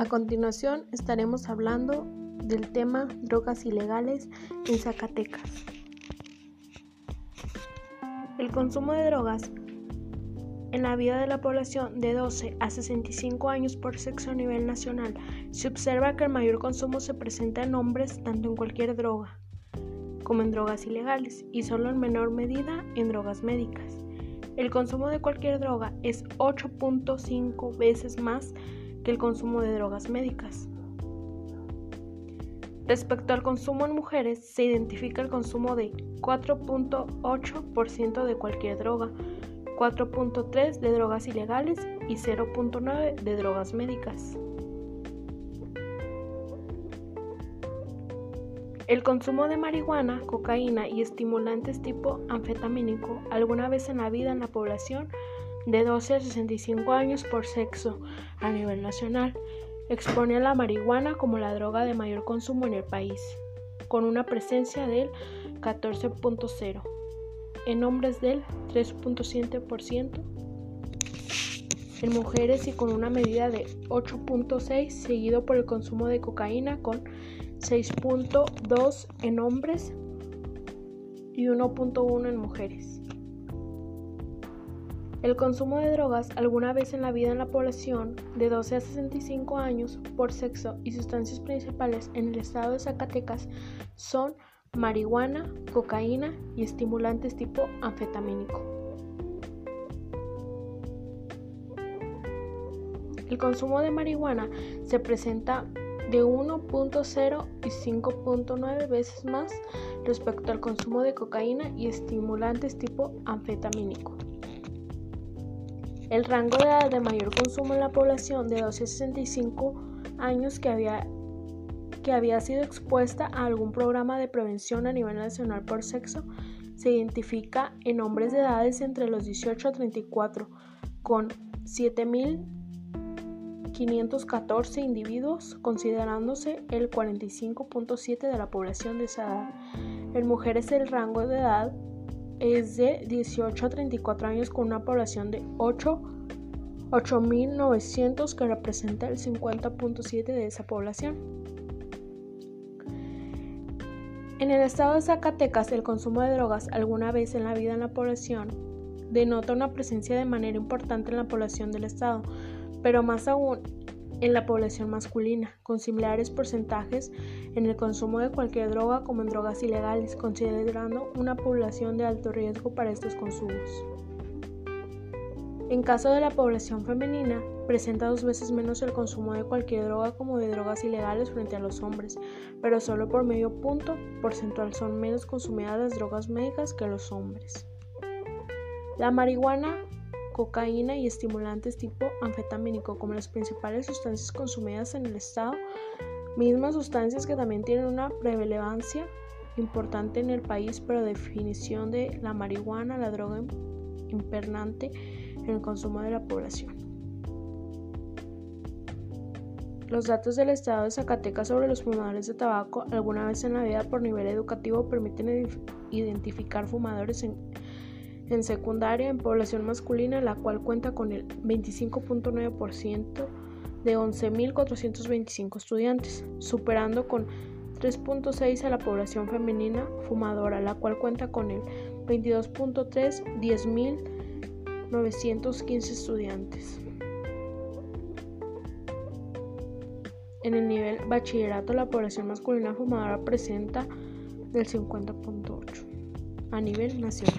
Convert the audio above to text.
A continuación estaremos hablando del tema drogas ilegales en Zacatecas. El consumo de drogas en la vida de la población de 12 a 65 años por sexo a nivel nacional se observa que el mayor consumo se presenta en hombres tanto en cualquier droga como en drogas ilegales y solo en menor medida en drogas médicas. El consumo de cualquier droga es 8.5 veces más que el consumo de drogas médicas. Respecto al consumo en mujeres, se identifica el consumo de 4.8% de cualquier droga, 4.3% de drogas ilegales y 0.9% de drogas médicas. El consumo de marihuana, cocaína y estimulantes tipo anfetamínico alguna vez en la vida en la población de 12 a 65 años por sexo a nivel nacional expone a la marihuana como la droga de mayor consumo en el país, con una presencia del 14.0, en hombres del 3.7%, en mujeres y con una medida de 8.6, seguido por el consumo de cocaína con 6.2 en hombres y 1.1 en mujeres. El consumo de drogas alguna vez en la vida en la población de 12 a 65 años por sexo y sustancias principales en el estado de Zacatecas son marihuana, cocaína y estimulantes tipo anfetamínico. El consumo de marihuana se presenta de 1.0 y 5.9 veces más respecto al consumo de cocaína y estimulantes tipo anfetamínico. El rango de edad de mayor consumo en la población de 12 a 65 años que había, que había sido expuesta a algún programa de prevención a nivel nacional por sexo se identifica en hombres de edades entre los 18 a 34, con 7.514 individuos, considerándose el 45.7 de la población de esa edad. En mujeres el rango de edad es de 18 a 34 años con una población de 8.900 que representa el 50.7 de esa población. En el estado de Zacatecas, el consumo de drogas alguna vez en la vida en la población denota una presencia de manera importante en la población del estado, pero más aún en la población masculina, con similares porcentajes en el consumo de cualquier droga como en drogas ilegales, considerando una población de alto riesgo para estos consumos. En caso de la población femenina, presenta dos veces menos el consumo de cualquier droga como de drogas ilegales frente a los hombres, pero solo por medio punto porcentual son menos consumidas las drogas médicas que los hombres. La marihuana cocaína y estimulantes tipo anfetamínico como las principales sustancias consumidas en el estado, mismas sustancias que también tienen una prevalencia importante en el país, pero definición de la marihuana, la droga impernante en el consumo de la población. Los datos del estado de Zacatecas sobre los fumadores de tabaco alguna vez en la vida por nivel educativo permiten identificar fumadores en en secundaria en población masculina, la cual cuenta con el 25.9% de 11.425 estudiantes, superando con 3.6 a la población femenina fumadora, la cual cuenta con el 22.3, 10.915 estudiantes. En el nivel bachillerato, la población masculina fumadora presenta del 50.8 a nivel nacional.